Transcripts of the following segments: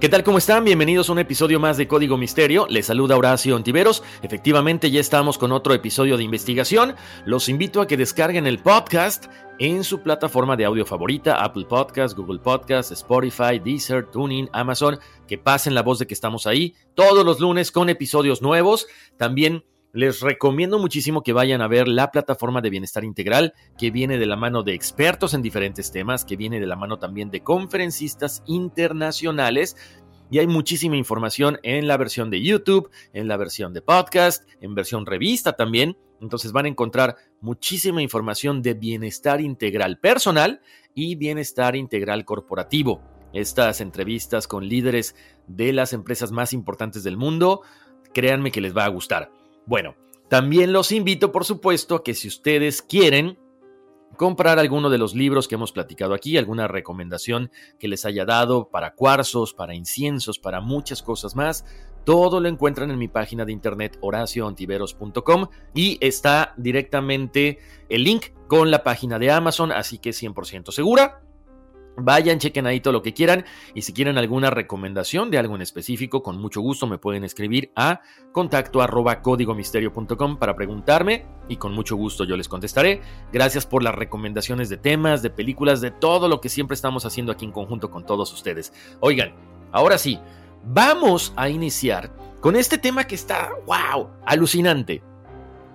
¿Qué tal? ¿Cómo están? Bienvenidos a un episodio más de Código Misterio. Les saluda Horacio Ontiveros. Efectivamente, ya estamos con otro episodio de investigación. Los invito a que descarguen el podcast en su plataforma de audio favorita, Apple Podcast, Google Podcast, Spotify, Deezer, Tuning, Amazon, que pasen la voz de que estamos ahí todos los lunes con episodios nuevos. También les recomiendo muchísimo que vayan a ver la plataforma de bienestar integral que viene de la mano de expertos en diferentes temas, que viene de la mano también de conferencistas internacionales. Y hay muchísima información en la versión de YouTube, en la versión de podcast, en versión revista también. Entonces van a encontrar muchísima información de bienestar integral personal y bienestar integral corporativo. Estas entrevistas con líderes de las empresas más importantes del mundo, créanme que les va a gustar. Bueno, también los invito, por supuesto, a que si ustedes quieren comprar alguno de los libros que hemos platicado aquí, alguna recomendación que les haya dado para cuarzos, para inciensos, para muchas cosas más, todo lo encuentran en mi página de internet horacioontiveros.com y está directamente el link con la página de Amazon, así que 100% segura. Vayan, chequen ahí todo lo que quieran y si quieren alguna recomendación de algo en específico, con mucho gusto me pueden escribir a contacto arroba códigomisterio.com para preguntarme y con mucho gusto yo les contestaré. Gracias por las recomendaciones de temas, de películas, de todo lo que siempre estamos haciendo aquí en conjunto con todos ustedes. Oigan, ahora sí, vamos a iniciar con este tema que está, wow, alucinante.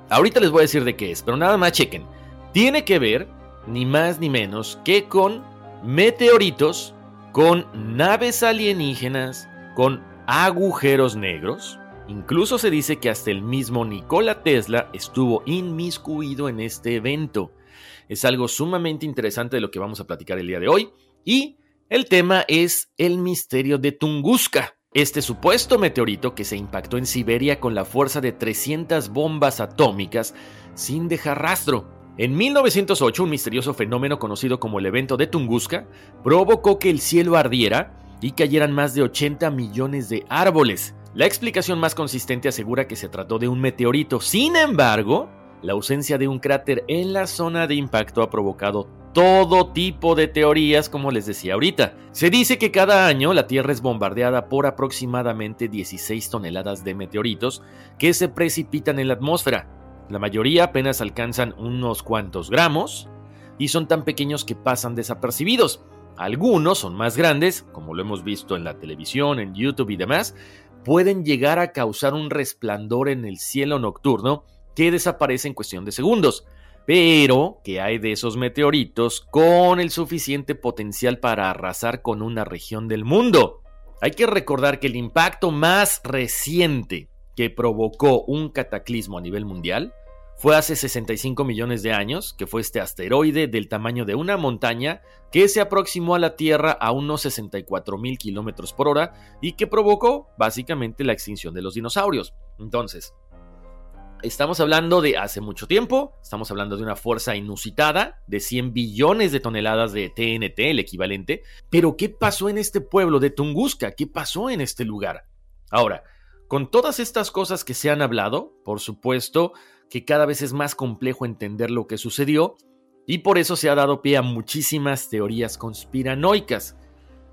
Ahorita les voy a decir de qué es, pero nada más chequen. Tiene que ver, ni más ni menos, que con meteoritos, con naves alienígenas, con agujeros negros. Incluso se dice que hasta el mismo Nikola Tesla estuvo inmiscuido en este evento. Es algo sumamente interesante de lo que vamos a platicar el día de hoy. Y el tema es el misterio de Tunguska, este supuesto meteorito que se impactó en Siberia con la fuerza de 300 bombas atómicas sin dejar rastro. En 1908, un misterioso fenómeno conocido como el evento de Tunguska provocó que el cielo ardiera y cayeran más de 80 millones de árboles. La explicación más consistente asegura que se trató de un meteorito. Sin embargo, la ausencia de un cráter en la zona de impacto ha provocado todo tipo de teorías, como les decía ahorita. Se dice que cada año la Tierra es bombardeada por aproximadamente 16 toneladas de meteoritos que se precipitan en la atmósfera. La mayoría apenas alcanzan unos cuantos gramos y son tan pequeños que pasan desapercibidos. Algunos son más grandes, como lo hemos visto en la televisión, en YouTube y demás, pueden llegar a causar un resplandor en el cielo nocturno que desaparece en cuestión de segundos. Pero, ¿qué hay de esos meteoritos con el suficiente potencial para arrasar con una región del mundo? Hay que recordar que el impacto más reciente que provocó un cataclismo a nivel mundial fue hace 65 millones de años, que fue este asteroide del tamaño de una montaña que se aproximó a la Tierra a unos 64 mil kilómetros por hora y que provocó básicamente la extinción de los dinosaurios. Entonces, estamos hablando de hace mucho tiempo, estamos hablando de una fuerza inusitada, de 100 billones de toneladas de TNT, el equivalente. Pero, ¿qué pasó en este pueblo de Tunguska? ¿Qué pasó en este lugar? Ahora, con todas estas cosas que se han hablado, por supuesto que cada vez es más complejo entender lo que sucedió, y por eso se ha dado pie a muchísimas teorías conspiranoicas.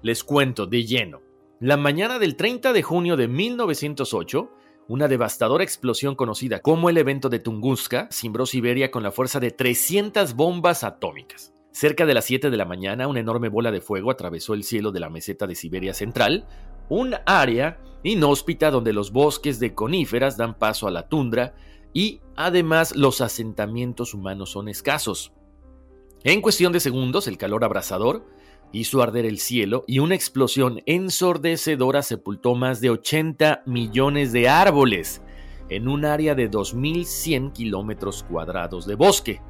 Les cuento de lleno. La mañana del 30 de junio de 1908, una devastadora explosión conocida como el evento de Tunguska cimbró Siberia con la fuerza de 300 bombas atómicas. Cerca de las 7 de la mañana, una enorme bola de fuego atravesó el cielo de la meseta de Siberia Central, un área inhóspita donde los bosques de coníferas dan paso a la tundra y además los asentamientos humanos son escasos. En cuestión de segundos, el calor abrasador hizo arder el cielo y una explosión ensordecedora sepultó más de 80 millones de árboles en un área de 2.100 kilómetros cuadrados de bosque.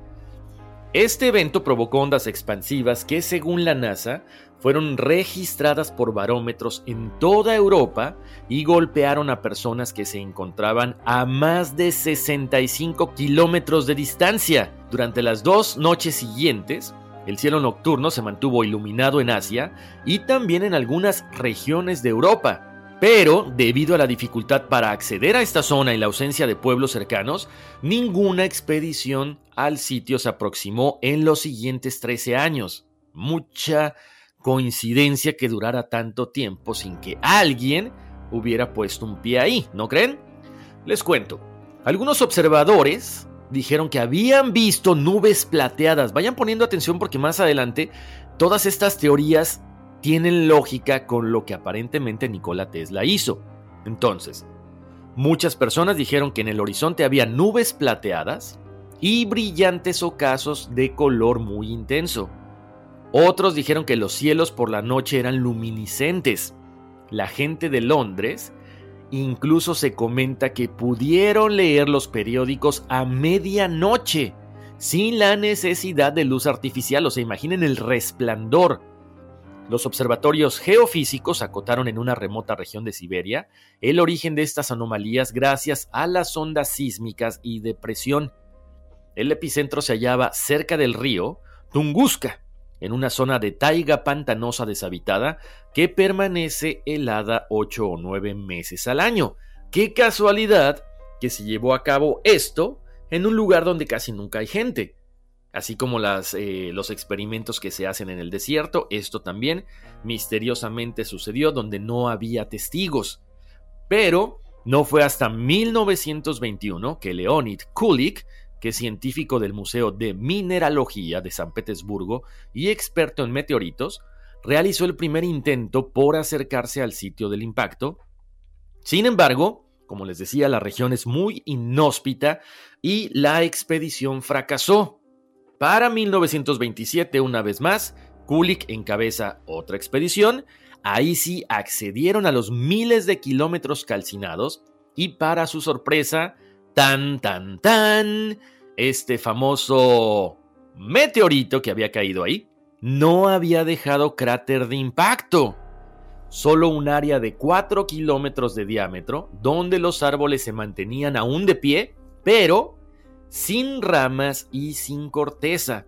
Este evento provocó ondas expansivas que, según la NASA, fueron registradas por barómetros en toda Europa y golpearon a personas que se encontraban a más de 65 kilómetros de distancia. Durante las dos noches siguientes, el cielo nocturno se mantuvo iluminado en Asia y también en algunas regiones de Europa. Pero, debido a la dificultad para acceder a esta zona y la ausencia de pueblos cercanos, ninguna expedición al sitio se aproximó en los siguientes 13 años. Mucha coincidencia que durara tanto tiempo sin que alguien hubiera puesto un pie ahí, ¿no creen? Les cuento. Algunos observadores dijeron que habían visto nubes plateadas. Vayan poniendo atención porque más adelante todas estas teorías tienen lógica con lo que aparentemente Nikola Tesla hizo. Entonces, muchas personas dijeron que en el horizonte había nubes plateadas y brillantes ocasos de color muy intenso. Otros dijeron que los cielos por la noche eran luminiscentes. La gente de Londres incluso se comenta que pudieron leer los periódicos a medianoche, sin la necesidad de luz artificial, o sea, imaginen el resplandor. Los observatorios geofísicos acotaron en una remota región de Siberia el origen de estas anomalías gracias a las ondas sísmicas y depresión. El epicentro se hallaba cerca del río Tunguska, en una zona de taiga pantanosa deshabitada que permanece helada 8 o 9 meses al año. ¡Qué casualidad que se llevó a cabo esto en un lugar donde casi nunca hay gente! Así como eh, los experimentos que se hacen en el desierto, esto también misteriosamente sucedió donde no había testigos. Pero no fue hasta 1921 que Leonid Kulik que es científico del Museo de Mineralogía de San Petersburgo y experto en meteoritos, realizó el primer intento por acercarse al sitio del impacto. Sin embargo, como les decía, la región es muy inhóspita y la expedición fracasó. Para 1927, una vez más, Kulik encabeza otra expedición. Ahí sí accedieron a los miles de kilómetros calcinados y para su sorpresa, Tan, tan, tan. Este famoso meteorito que había caído ahí no había dejado cráter de impacto. Solo un área de 4 kilómetros de diámetro donde los árboles se mantenían aún de pie, pero sin ramas y sin corteza.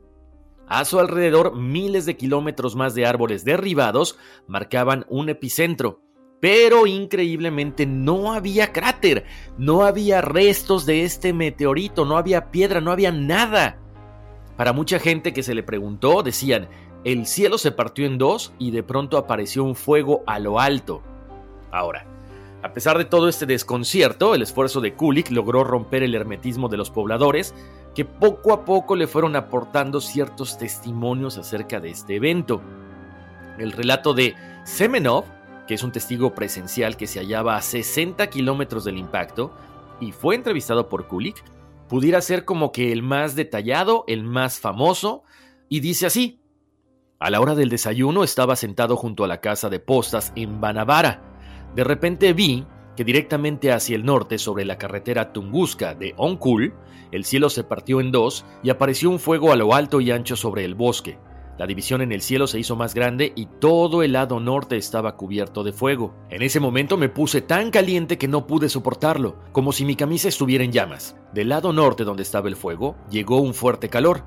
A su alrededor, miles de kilómetros más de árboles derribados marcaban un epicentro, pero increíblemente no había cráter, no había restos de este meteorito, no había piedra, no había nada. Para mucha gente que se le preguntó, decían, el cielo se partió en dos y de pronto apareció un fuego a lo alto. Ahora, a pesar de todo este desconcierto, el esfuerzo de Kulik logró romper el hermetismo de los pobladores, que poco a poco le fueron aportando ciertos testimonios acerca de este evento. El relato de Semenov que es un testigo presencial que se hallaba a 60 kilómetros del impacto y fue entrevistado por Kulik, pudiera ser como que el más detallado, el más famoso, y dice así. A la hora del desayuno estaba sentado junto a la casa de postas en Banavara. De repente vi que directamente hacia el norte, sobre la carretera Tunguska de Onkul, el cielo se partió en dos y apareció un fuego a lo alto y ancho sobre el bosque. La división en el cielo se hizo más grande y todo el lado norte estaba cubierto de fuego. En ese momento me puse tan caliente que no pude soportarlo, como si mi camisa estuviera en llamas. Del lado norte donde estaba el fuego, llegó un fuerte calor.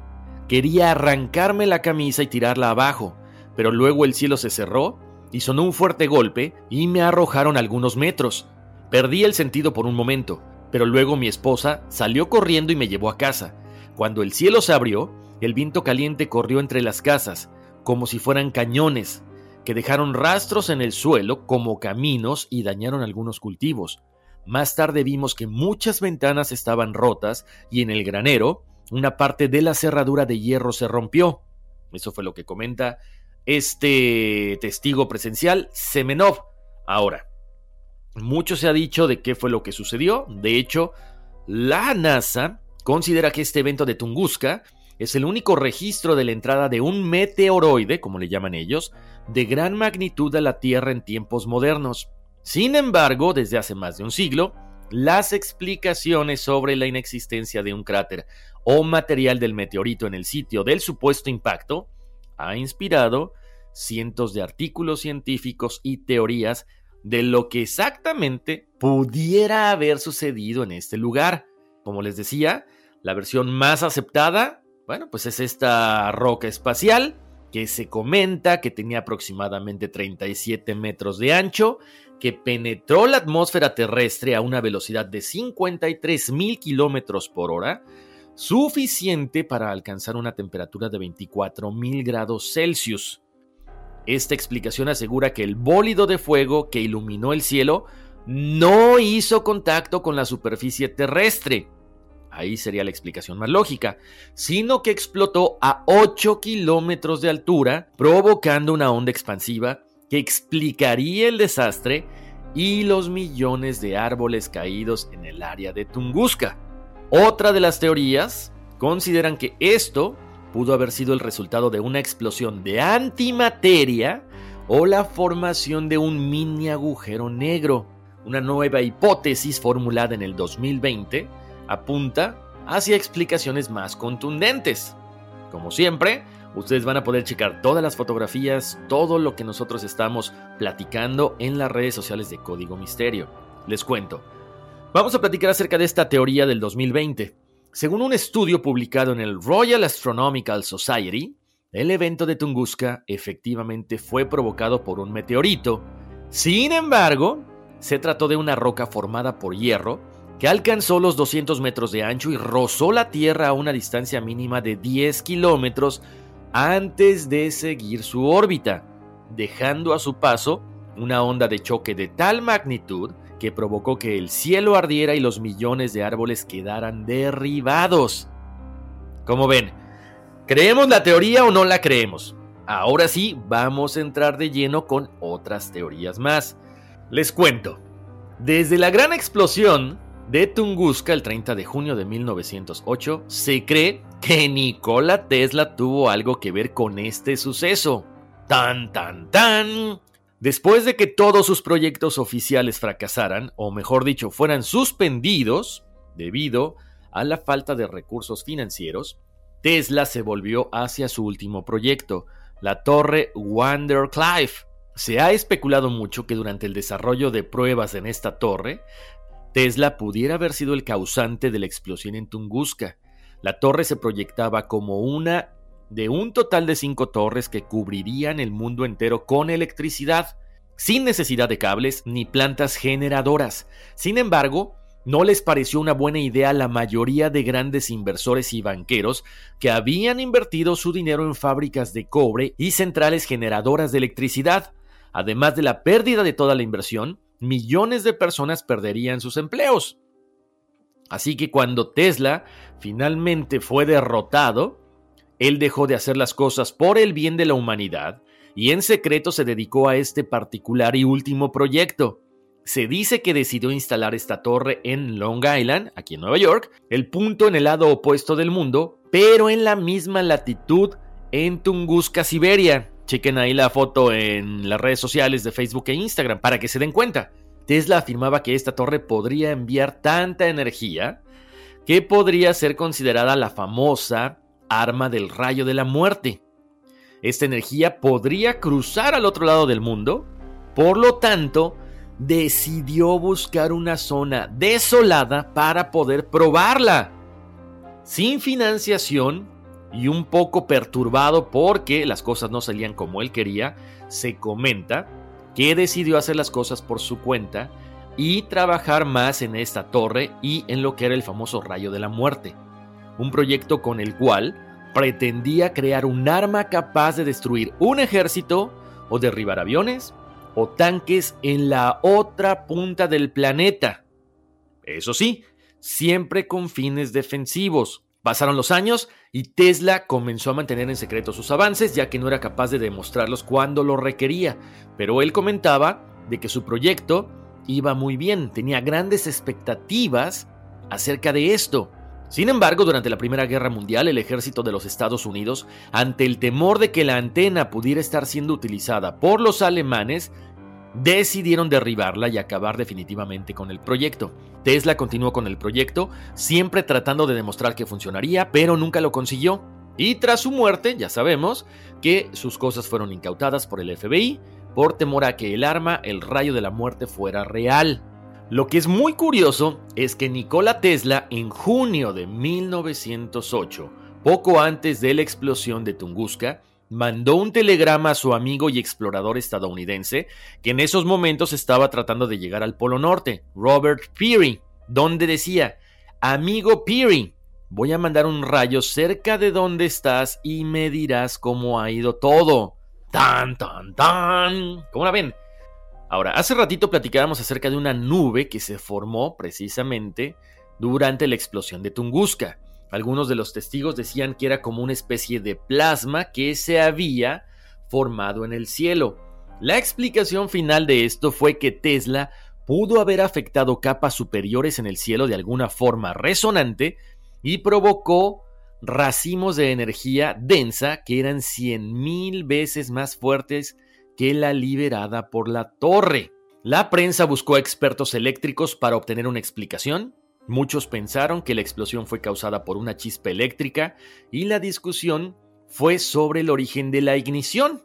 Quería arrancarme la camisa y tirarla abajo, pero luego el cielo se cerró y sonó un fuerte golpe y me arrojaron algunos metros. Perdí el sentido por un momento, pero luego mi esposa salió corriendo y me llevó a casa. Cuando el cielo se abrió, el viento caliente corrió entre las casas, como si fueran cañones, que dejaron rastros en el suelo como caminos y dañaron algunos cultivos. Más tarde vimos que muchas ventanas estaban rotas y en el granero una parte de la cerradura de hierro se rompió. Eso fue lo que comenta este testigo presencial, Semenov. Ahora, mucho se ha dicho de qué fue lo que sucedió. De hecho, la NASA considera que este evento de Tunguska es el único registro de la entrada de un meteoroide, como le llaman ellos, de gran magnitud a la Tierra en tiempos modernos. Sin embargo, desde hace más de un siglo, las explicaciones sobre la inexistencia de un cráter o material del meteorito en el sitio del supuesto impacto ha inspirado cientos de artículos científicos y teorías de lo que exactamente pudiera haber sucedido en este lugar. Como les decía, la versión más aceptada bueno, pues es esta roca espacial que se comenta que tenía aproximadamente 37 metros de ancho, que penetró la atmósfera terrestre a una velocidad de 53 mil kilómetros por hora, suficiente para alcanzar una temperatura de 24 mil grados Celsius. Esta explicación asegura que el bólido de fuego que iluminó el cielo no hizo contacto con la superficie terrestre, ahí sería la explicación más lógica, sino que explotó a 8 kilómetros de altura, provocando una onda expansiva que explicaría el desastre y los millones de árboles caídos en el área de Tunguska. Otra de las teorías consideran que esto pudo haber sido el resultado de una explosión de antimateria o la formación de un mini agujero negro. Una nueva hipótesis formulada en el 2020 apunta hacia explicaciones más contundentes. Como siempre, ustedes van a poder checar todas las fotografías, todo lo que nosotros estamos platicando en las redes sociales de Código Misterio. Les cuento. Vamos a platicar acerca de esta teoría del 2020. Según un estudio publicado en el Royal Astronomical Society, el evento de Tunguska efectivamente fue provocado por un meteorito. Sin embargo, se trató de una roca formada por hierro que alcanzó los 200 metros de ancho y rozó la Tierra a una distancia mínima de 10 kilómetros antes de seguir su órbita, dejando a su paso una onda de choque de tal magnitud que provocó que el cielo ardiera y los millones de árboles quedaran derribados. Como ven, ¿creemos la teoría o no la creemos? Ahora sí, vamos a entrar de lleno con otras teorías más. Les cuento. Desde la gran explosión de Tunguska el 30 de junio de 1908, se cree que Nikola Tesla tuvo algo que ver con este suceso. Tan, tan, tan. Después de que todos sus proyectos oficiales fracasaran, o mejor dicho, fueran suspendidos debido a la falta de recursos financieros, Tesla se volvió hacia su último proyecto, la torre Clive. Se ha especulado mucho que durante el desarrollo de pruebas en esta torre, Tesla pudiera haber sido el causante de la explosión en Tunguska. La torre se proyectaba como una de un total de cinco torres que cubrirían el mundo entero con electricidad, sin necesidad de cables ni plantas generadoras. Sin embargo, no les pareció una buena idea a la mayoría de grandes inversores y banqueros que habían invertido su dinero en fábricas de cobre y centrales generadoras de electricidad. Además de la pérdida de toda la inversión, millones de personas perderían sus empleos. Así que cuando Tesla finalmente fue derrotado, él dejó de hacer las cosas por el bien de la humanidad y en secreto se dedicó a este particular y último proyecto. Se dice que decidió instalar esta torre en Long Island, aquí en Nueva York, el punto en el lado opuesto del mundo, pero en la misma latitud en Tunguska, Siberia. Chequen ahí la foto en las redes sociales de Facebook e Instagram para que se den cuenta. Tesla afirmaba que esta torre podría enviar tanta energía que podría ser considerada la famosa arma del rayo de la muerte. esta energía podría cruzar al otro lado del mundo. Por lo tanto, decidió buscar una zona desolada para poder probarla. Sin financiación y un poco perturbado porque las cosas no salían como él quería, se comenta que decidió hacer las cosas por su cuenta y trabajar más en esta torre y en lo que era el famoso rayo de la muerte, un proyecto con el cual pretendía crear un arma capaz de destruir un ejército o derribar aviones o tanques en la otra punta del planeta. Eso sí, siempre con fines defensivos. Pasaron los años y Tesla comenzó a mantener en secreto sus avances ya que no era capaz de demostrarlos cuando lo requería, pero él comentaba de que su proyecto iba muy bien, tenía grandes expectativas acerca de esto. Sin embargo, durante la Primera Guerra Mundial, el ejército de los Estados Unidos, ante el temor de que la antena pudiera estar siendo utilizada por los alemanes, decidieron derribarla y acabar definitivamente con el proyecto. Tesla continuó con el proyecto, siempre tratando de demostrar que funcionaría, pero nunca lo consiguió. Y tras su muerte, ya sabemos que sus cosas fueron incautadas por el FBI por temor a que el arma, el rayo de la muerte, fuera real. Lo que es muy curioso es que Nikola Tesla en junio de 1908, poco antes de la explosión de Tunguska, mandó un telegrama a su amigo y explorador estadounidense que en esos momentos estaba tratando de llegar al Polo Norte, Robert Peary, donde decía, amigo Peary, voy a mandar un rayo cerca de donde estás y me dirás cómo ha ido todo. Tan, tan, tan. ¿Cómo la ven? Ahora, hace ratito platicábamos acerca de una nube que se formó precisamente durante la explosión de Tunguska. Algunos de los testigos decían que era como una especie de plasma que se había formado en el cielo. La explicación final de esto fue que Tesla pudo haber afectado capas superiores en el cielo de alguna forma resonante y provocó racimos de energía densa que eran 100.000 veces más fuertes que la liberada por la torre. La prensa buscó expertos eléctricos para obtener una explicación. Muchos pensaron que la explosión fue causada por una chispa eléctrica y la discusión fue sobre el origen de la ignición.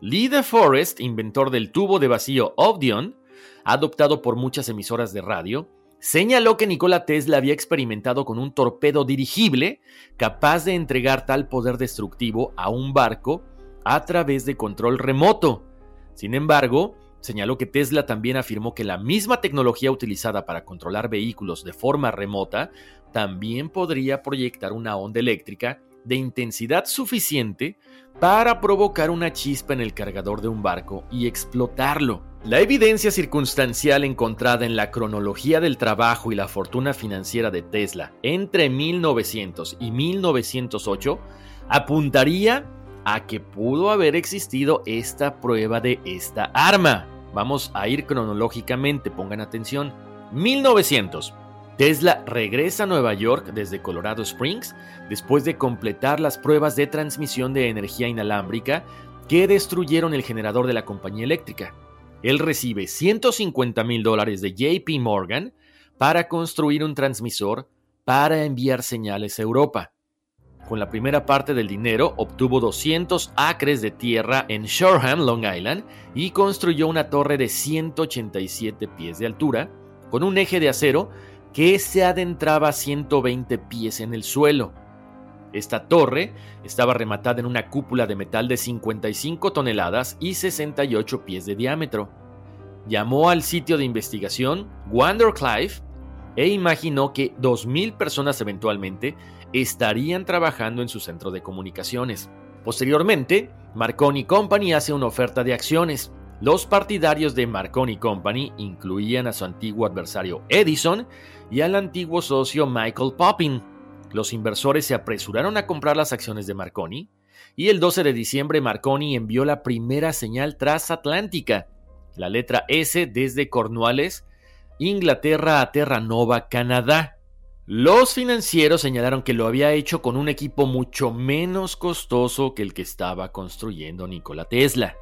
Lee de Forest, inventor del tubo de vacío Obdion, adoptado por muchas emisoras de radio, señaló que Nikola Tesla había experimentado con un torpedo dirigible capaz de entregar tal poder destructivo a un barco a través de control remoto. Sin embargo, señaló que Tesla también afirmó que la misma tecnología utilizada para controlar vehículos de forma remota también podría proyectar una onda eléctrica de intensidad suficiente para provocar una chispa en el cargador de un barco y explotarlo. La evidencia circunstancial encontrada en la cronología del trabajo y la fortuna financiera de Tesla entre 1900 y 1908 apuntaría a que pudo haber existido esta prueba de esta arma. Vamos a ir cronológicamente, pongan atención. 1900. Tesla regresa a Nueva York desde Colorado Springs después de completar las pruebas de transmisión de energía inalámbrica que destruyeron el generador de la compañía eléctrica. Él recibe 150 mil dólares de JP Morgan para construir un transmisor para enviar señales a Europa. Con la primera parte del dinero obtuvo 200 acres de tierra en Shoreham, Long Island, y construyó una torre de 187 pies de altura, con un eje de acero que se adentraba a 120 pies en el suelo. Esta torre estaba rematada en una cúpula de metal de 55 toneladas y 68 pies de diámetro. Llamó al sitio de investigación Clive e imaginó que 2.000 personas eventualmente estarían trabajando en su centro de comunicaciones. Posteriormente, Marconi Company hace una oferta de acciones. Los partidarios de Marconi Company incluían a su antiguo adversario Edison y al antiguo socio Michael Poppin. Los inversores se apresuraron a comprar las acciones de Marconi y el 12 de diciembre Marconi envió la primera señal transatlántica, la letra S desde Cornualles, Inglaterra a Terranova, Canadá. Los financieros señalaron que lo había hecho con un equipo mucho menos costoso que el que estaba construyendo Nikola Tesla.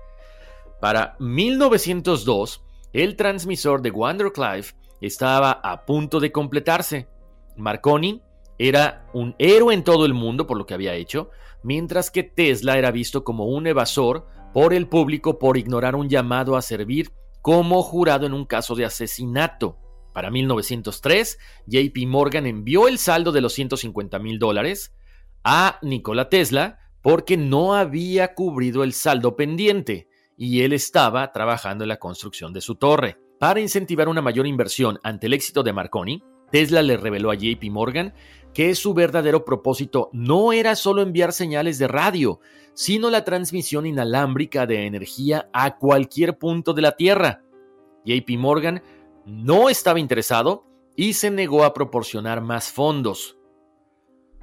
Para 1902, el transmisor de Clive estaba a punto de completarse. Marconi era un héroe en todo el mundo por lo que había hecho, mientras que Tesla era visto como un evasor por el público por ignorar un llamado a servir como jurado en un caso de asesinato. Para 1903, JP Morgan envió el saldo de los 150 mil dólares a Nikola Tesla porque no había cubrido el saldo pendiente y él estaba trabajando en la construcción de su torre. Para incentivar una mayor inversión ante el éxito de Marconi, Tesla le reveló a JP Morgan que su verdadero propósito no era solo enviar señales de radio, sino la transmisión inalámbrica de energía a cualquier punto de la Tierra. JP Morgan no estaba interesado y se negó a proporcionar más fondos.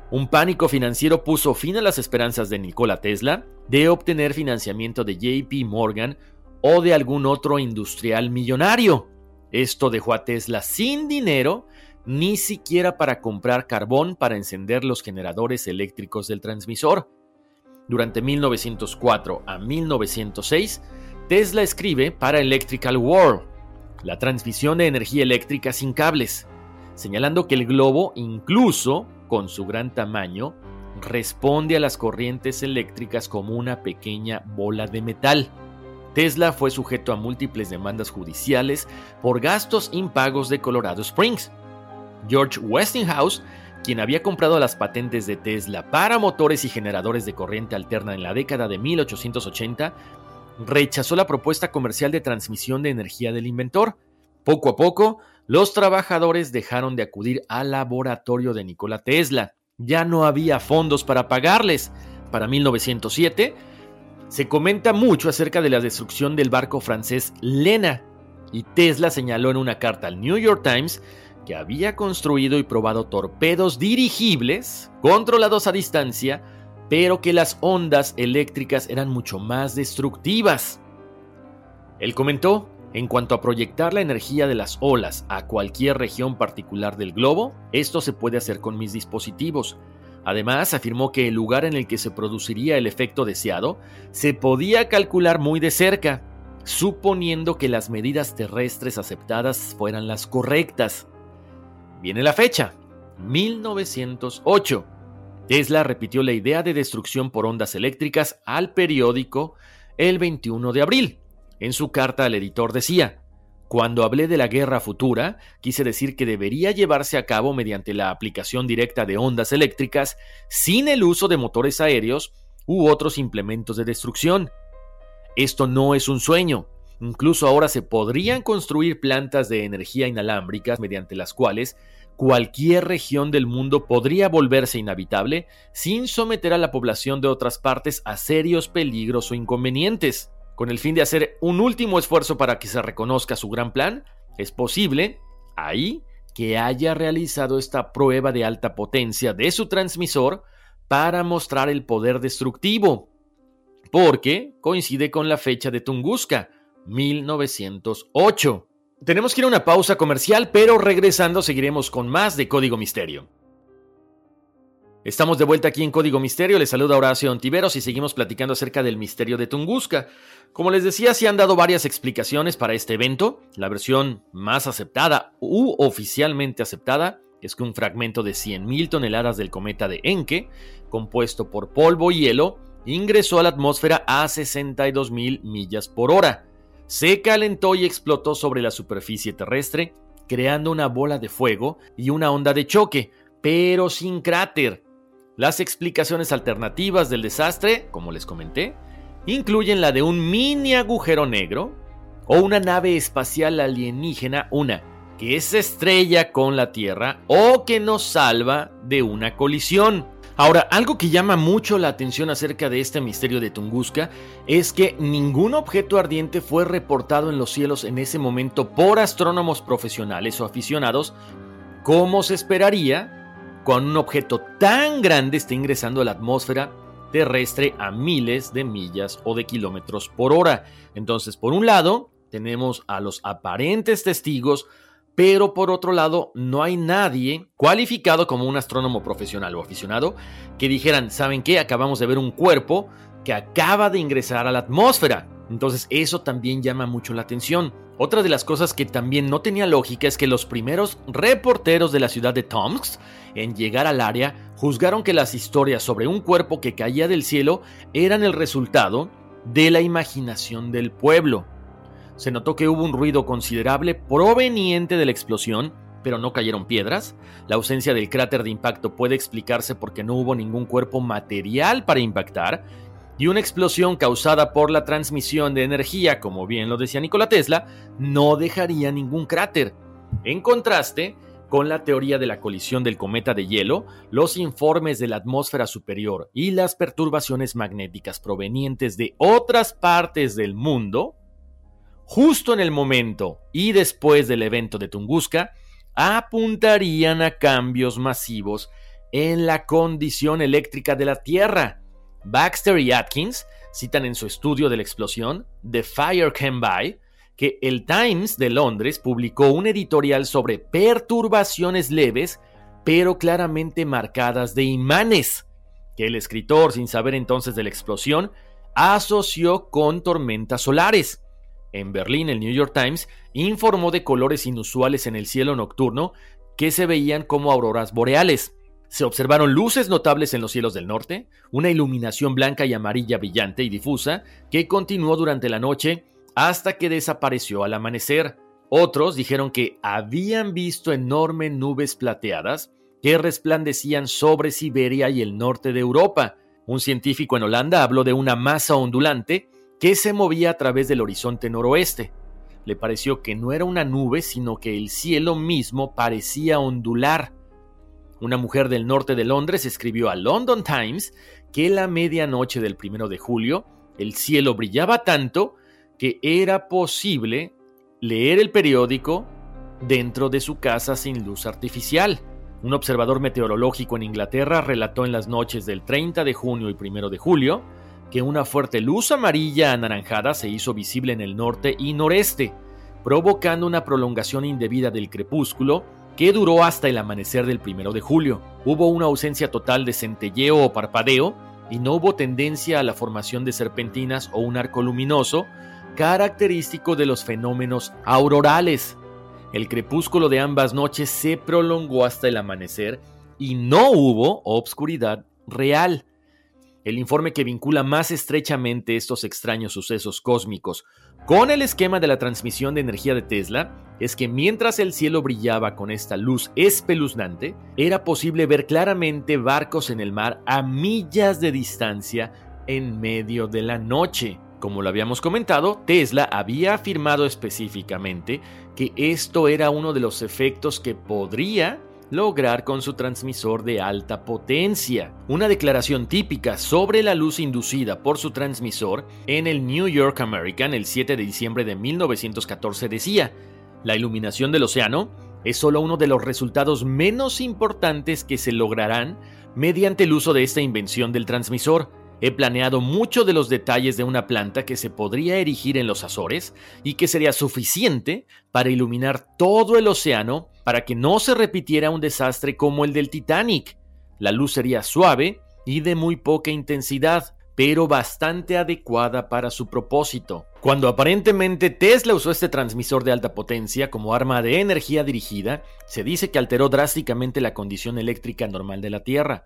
Un pánico financiero puso fin a las esperanzas de Nikola Tesla de obtener financiamiento de JP Morgan o de algún otro industrial millonario. Esto dejó a Tesla sin dinero ni siquiera para comprar carbón para encender los generadores eléctricos del transmisor. Durante 1904 a 1906, Tesla escribe para Electrical World, la transmisión de energía eléctrica sin cables, señalando que el globo, incluso con su gran tamaño, responde a las corrientes eléctricas como una pequeña bola de metal. Tesla fue sujeto a múltiples demandas judiciales por gastos impagos de Colorado Springs, George Westinghouse, quien había comprado las patentes de Tesla para motores y generadores de corriente alterna en la década de 1880, rechazó la propuesta comercial de transmisión de energía del inventor. Poco a poco, los trabajadores dejaron de acudir al laboratorio de Nikola Tesla. Ya no había fondos para pagarles. Para 1907, se comenta mucho acerca de la destrucción del barco francés Lena, y Tesla señaló en una carta al New York Times que había construido y probado torpedos dirigibles, controlados a distancia, pero que las ondas eléctricas eran mucho más destructivas. Él comentó, en cuanto a proyectar la energía de las olas a cualquier región particular del globo, esto se puede hacer con mis dispositivos. Además, afirmó que el lugar en el que se produciría el efecto deseado se podía calcular muy de cerca, suponiendo que las medidas terrestres aceptadas fueran las correctas. Viene la fecha, 1908. Tesla repitió la idea de destrucción por ondas eléctricas al periódico el 21 de abril. En su carta al editor decía, cuando hablé de la guerra futura, quise decir que debería llevarse a cabo mediante la aplicación directa de ondas eléctricas sin el uso de motores aéreos u otros implementos de destrucción. Esto no es un sueño, Incluso ahora se podrían construir plantas de energía inalámbricas mediante las cuales cualquier región del mundo podría volverse inhabitable sin someter a la población de otras partes a serios peligros o inconvenientes. Con el fin de hacer un último esfuerzo para que se reconozca su gran plan, es posible, ahí, que haya realizado esta prueba de alta potencia de su transmisor para mostrar el poder destructivo, porque coincide con la fecha de Tunguska, 1908. Tenemos que ir a una pausa comercial, pero regresando seguiremos con más de Código Misterio. Estamos de vuelta aquí en Código Misterio, les saluda Horacio Ontiveros y seguimos platicando acerca del misterio de Tunguska. Como les decía, se han dado varias explicaciones para este evento. La versión más aceptada u oficialmente aceptada es que un fragmento de 100.000 toneladas del cometa de Encke, compuesto por polvo y hielo, ingresó a la atmósfera a 62.000 millas por hora se calentó y explotó sobre la superficie terrestre, creando una bola de fuego y una onda de choque, pero sin cráter. Las explicaciones alternativas del desastre, como les comenté, incluyen la de un mini agujero negro o una nave espacial alienígena, una que se estrella con la Tierra o que nos salva de una colisión. Ahora, algo que llama mucho la atención acerca de este misterio de Tunguska es que ningún objeto ardiente fue reportado en los cielos en ese momento por astrónomos profesionales o aficionados, como se esperaría cuando un objeto tan grande esté ingresando a la atmósfera terrestre a miles de millas o de kilómetros por hora. Entonces, por un lado, tenemos a los aparentes testigos pero por otro lado no hay nadie cualificado como un astrónomo profesional o aficionado que dijeran, ¿saben qué? Acabamos de ver un cuerpo que acaba de ingresar a la atmósfera. Entonces eso también llama mucho la atención. Otra de las cosas que también no tenía lógica es que los primeros reporteros de la ciudad de Tomsk en llegar al área juzgaron que las historias sobre un cuerpo que caía del cielo eran el resultado de la imaginación del pueblo. Se notó que hubo un ruido considerable proveniente de la explosión, pero no cayeron piedras. La ausencia del cráter de impacto puede explicarse porque no hubo ningún cuerpo material para impactar y una explosión causada por la transmisión de energía, como bien lo decía Nikola Tesla, no dejaría ningún cráter. En contraste, con la teoría de la colisión del cometa de hielo, los informes de la atmósfera superior y las perturbaciones magnéticas provenientes de otras partes del mundo, justo en el momento y después del evento de Tunguska, apuntarían a cambios masivos en la condición eléctrica de la Tierra, Baxter y Atkins citan en su estudio de la explosión, The Fire Came By, que el Times de Londres publicó un editorial sobre perturbaciones leves, pero claramente marcadas de imanes, que el escritor, sin saber entonces de la explosión, asoció con tormentas solares. En Berlín, el New York Times informó de colores inusuales en el cielo nocturno que se veían como auroras boreales. Se observaron luces notables en los cielos del norte, una iluminación blanca y amarilla brillante y difusa que continuó durante la noche hasta que desapareció al amanecer. Otros dijeron que habían visto enormes nubes plateadas que resplandecían sobre Siberia y el norte de Europa. Un científico en Holanda habló de una masa ondulante que se movía a través del horizonte noroeste. Le pareció que no era una nube, sino que el cielo mismo parecía ondular. Una mujer del norte de Londres escribió a London Times que la medianoche del primero de julio el cielo brillaba tanto que era posible leer el periódico dentro de su casa sin luz artificial. Un observador meteorológico en Inglaterra relató en las noches del 30 de junio y 1 de julio que una fuerte luz amarilla anaranjada se hizo visible en el norte y noreste, provocando una prolongación indebida del crepúsculo que duró hasta el amanecer del primero de julio. Hubo una ausencia total de centelleo o parpadeo y no hubo tendencia a la formación de serpentinas o un arco luminoso, característico de los fenómenos aurorales. El crepúsculo de ambas noches se prolongó hasta el amanecer y no hubo obscuridad real. El informe que vincula más estrechamente estos extraños sucesos cósmicos con el esquema de la transmisión de energía de Tesla es que mientras el cielo brillaba con esta luz espeluznante, era posible ver claramente barcos en el mar a millas de distancia en medio de la noche. Como lo habíamos comentado, Tesla había afirmado específicamente que esto era uno de los efectos que podría lograr con su transmisor de alta potencia. Una declaración típica sobre la luz inducida por su transmisor en el New York American el 7 de diciembre de 1914 decía, la iluminación del océano es solo uno de los resultados menos importantes que se lograrán mediante el uso de esta invención del transmisor. He planeado mucho de los detalles de una planta que se podría erigir en los Azores y que sería suficiente para iluminar todo el océano para que no se repitiera un desastre como el del Titanic. La luz sería suave y de muy poca intensidad, pero bastante adecuada para su propósito. Cuando aparentemente Tesla usó este transmisor de alta potencia como arma de energía dirigida, se dice que alteró drásticamente la condición eléctrica normal de la Tierra.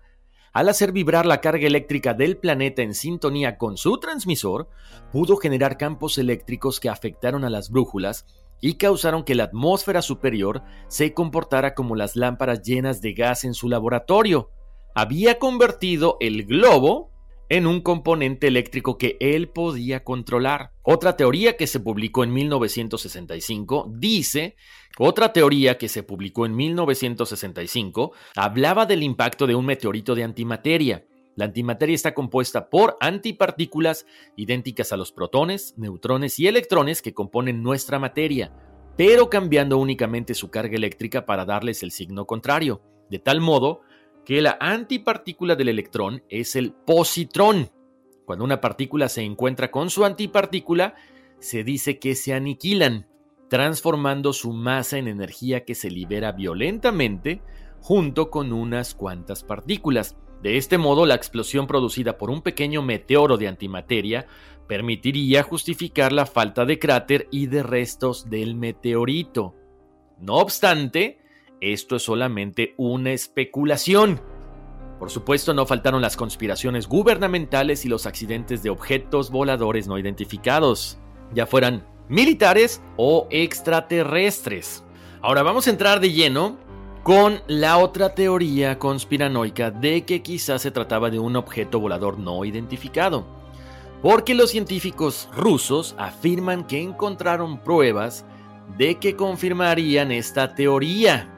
Al hacer vibrar la carga eléctrica del planeta en sintonía con su transmisor, pudo generar campos eléctricos que afectaron a las brújulas y causaron que la atmósfera superior se comportara como las lámparas llenas de gas en su laboratorio. Había convertido el globo en un componente eléctrico que él podía controlar. Otra teoría que se publicó en 1965 dice, otra teoría que se publicó en 1965 hablaba del impacto de un meteorito de antimateria. La antimateria está compuesta por antipartículas idénticas a los protones, neutrones y electrones que componen nuestra materia, pero cambiando únicamente su carga eléctrica para darles el signo contrario, de tal modo que la antipartícula del electrón es el positrón. Cuando una partícula se encuentra con su antipartícula, se dice que se aniquilan, transformando su masa en energía que se libera violentamente junto con unas cuantas partículas. De este modo, la explosión producida por un pequeño meteoro de antimateria permitiría justificar la falta de cráter y de restos del meteorito. No obstante, esto es solamente una especulación. Por supuesto, no faltaron las conspiraciones gubernamentales y los accidentes de objetos voladores no identificados, ya fueran militares o extraterrestres. Ahora vamos a entrar de lleno con la otra teoría conspiranoica de que quizás se trataba de un objeto volador no identificado. Porque los científicos rusos afirman que encontraron pruebas de que confirmarían esta teoría.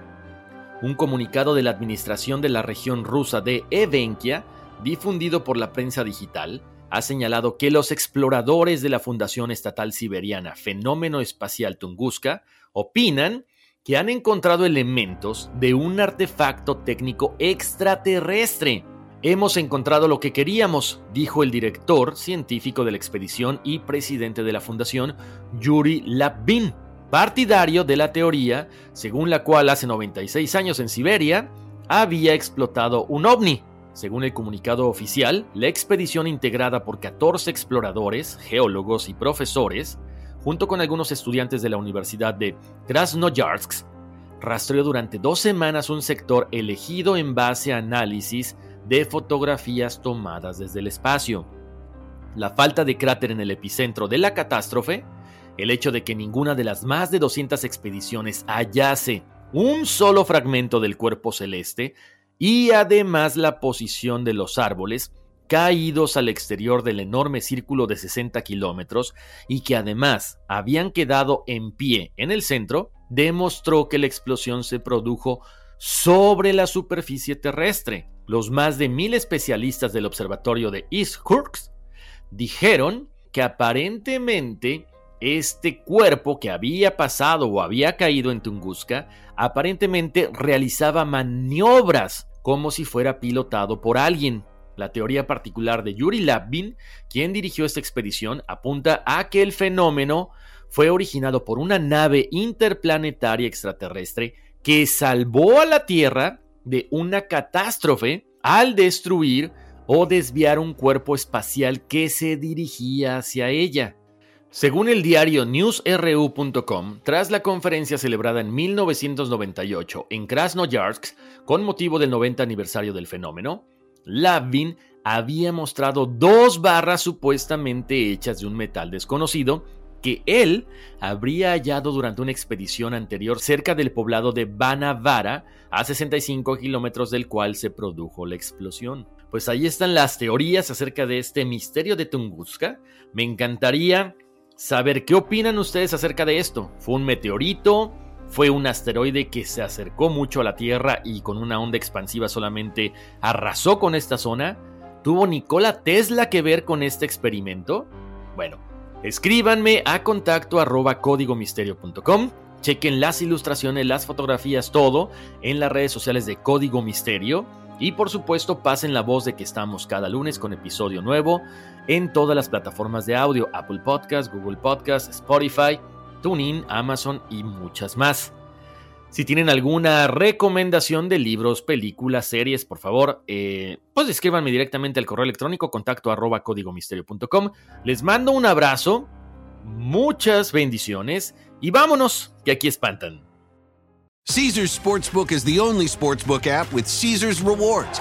Un comunicado de la administración de la región rusa de Evenkia, difundido por la prensa digital, ha señalado que los exploradores de la Fundación Estatal Siberiana Fenómeno Espacial Tunguska opinan que han encontrado elementos de un artefacto técnico extraterrestre. Hemos encontrado lo que queríamos, dijo el director científico de la expedición y presidente de la fundación, Yuri Lapin partidario de la teoría según la cual hace 96 años en Siberia había explotado un ovni. Según el comunicado oficial, la expedición integrada por 14 exploradores, geólogos y profesores, junto con algunos estudiantes de la Universidad de Krasnoyarsk, rastreó durante dos semanas un sector elegido en base a análisis de fotografías tomadas desde el espacio. La falta de cráter en el epicentro de la catástrofe el hecho de que ninguna de las más de 200 expediciones hallase un solo fragmento del cuerpo celeste y además la posición de los árboles caídos al exterior del enorme círculo de 60 kilómetros y que además habían quedado en pie en el centro, demostró que la explosión se produjo sobre la superficie terrestre. Los más de mil especialistas del observatorio de East Hurst dijeron que aparentemente este cuerpo que había pasado o había caído en Tunguska aparentemente realizaba maniobras como si fuera pilotado por alguien. La teoría particular de Yuri Lapin, quien dirigió esta expedición, apunta a que el fenómeno fue originado por una nave interplanetaria extraterrestre que salvó a la Tierra de una catástrofe al destruir o desviar un cuerpo espacial que se dirigía hacia ella. Según el diario newsru.com, tras la conferencia celebrada en 1998 en Krasnoyarsk con motivo del 90 aniversario del fenómeno, Lavin había mostrado dos barras supuestamente hechas de un metal desconocido que él habría hallado durante una expedición anterior cerca del poblado de Banavara, a 65 kilómetros del cual se produjo la explosión. Pues ahí están las teorías acerca de este misterio de Tunguska. Me encantaría saber qué opinan ustedes acerca de esto. ¿Fue un meteorito? ¿Fue un asteroide que se acercó mucho a la Tierra y con una onda expansiva solamente arrasó con esta zona? ¿Tuvo Nikola Tesla que ver con este experimento? Bueno, escríbanme a contacto arroba códigomisterio.com. Chequen las ilustraciones, las fotografías, todo en las redes sociales de Código Misterio. Y por supuesto, pasen la voz de que estamos cada lunes con episodio nuevo en todas las plataformas de audio, Apple Podcast, Google Podcast, Spotify, TuneIn, Amazon y muchas más. Si tienen alguna recomendación de libros, películas, series, por favor, eh, pues escríbanme directamente al correo electrónico contacto arroba códigomisterio.com. Les mando un abrazo, muchas bendiciones y vámonos, que aquí espantan. Caesar's Sportsbook is the only sportsbook app with Caesar's rewards.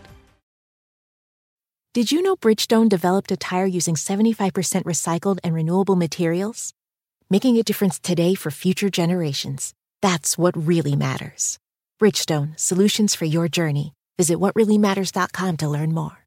Did you know Bridgestone developed a tire using 75% recycled and renewable materials? Making a difference today for future generations. That's what really matters. Bridgestone, solutions for your journey. Visit whatreallymatters.com to learn more.